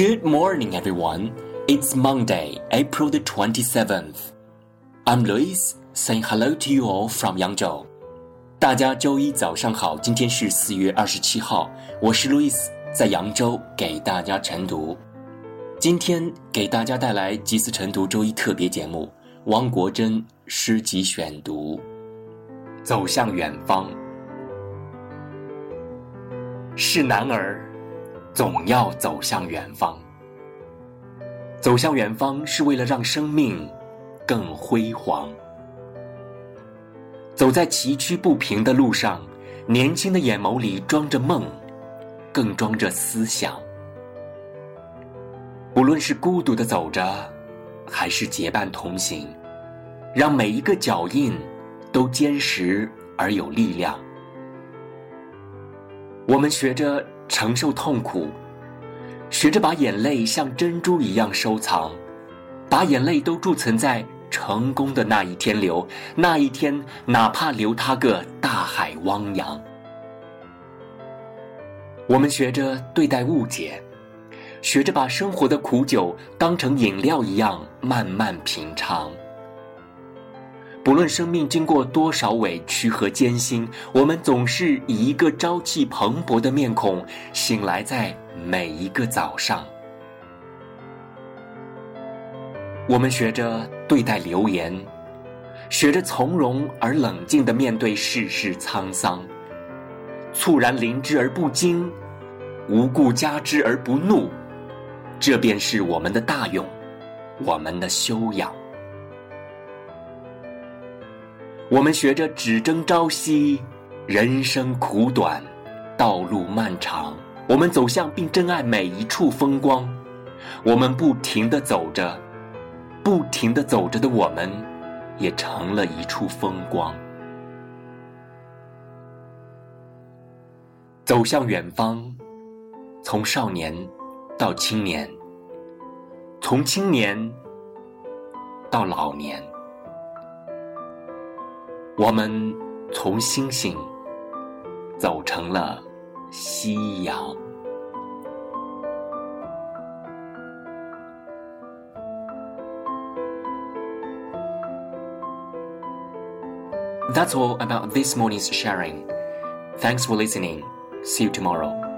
Good morning, everyone. It's Monday, April the 27th. I'm Luis, saying hello to you all from Yangzhou. 大家周一早上好，今天是四月二十七号，我是 Louis，在扬州给大家晨读。今天给大家带来集思晨读周一特别节目《汪国真诗集选读》，走向远方。是男儿，总要走向远方。走向远方是为了让生命更辉煌。走在崎岖不平的路上，年轻的眼眸里装着梦，更装着思想。无论是孤独的走着，还是结伴同行，让每一个脚印都坚实而有力量。我们学着承受痛苦，学着把眼泪像珍珠一样收藏，把眼泪都贮存在成功的那一天流，那一天哪怕流它个大海汪洋。我们学着对待误解，学着把生活的苦酒当成饮料一样慢慢品尝。不论生命经过多少委屈和艰辛，我们总是以一个朝气蓬勃的面孔醒来在每一个早上。我们学着对待流言，学着从容而冷静地面对世事沧桑，猝然临之而不惊，无故加之而不怒，这便是我们的大勇，我们的修养。我们学着只争朝夕，人生苦短，道路漫长。我们走向并珍爱每一处风光。我们不停地走着，不停地走着的我们，也成了一处风光。走向远方，从少年到青年，从青年到老年。我们从星星走成了夕阳。That's all about this morning's sharing. Thanks for listening. See you tomorrow.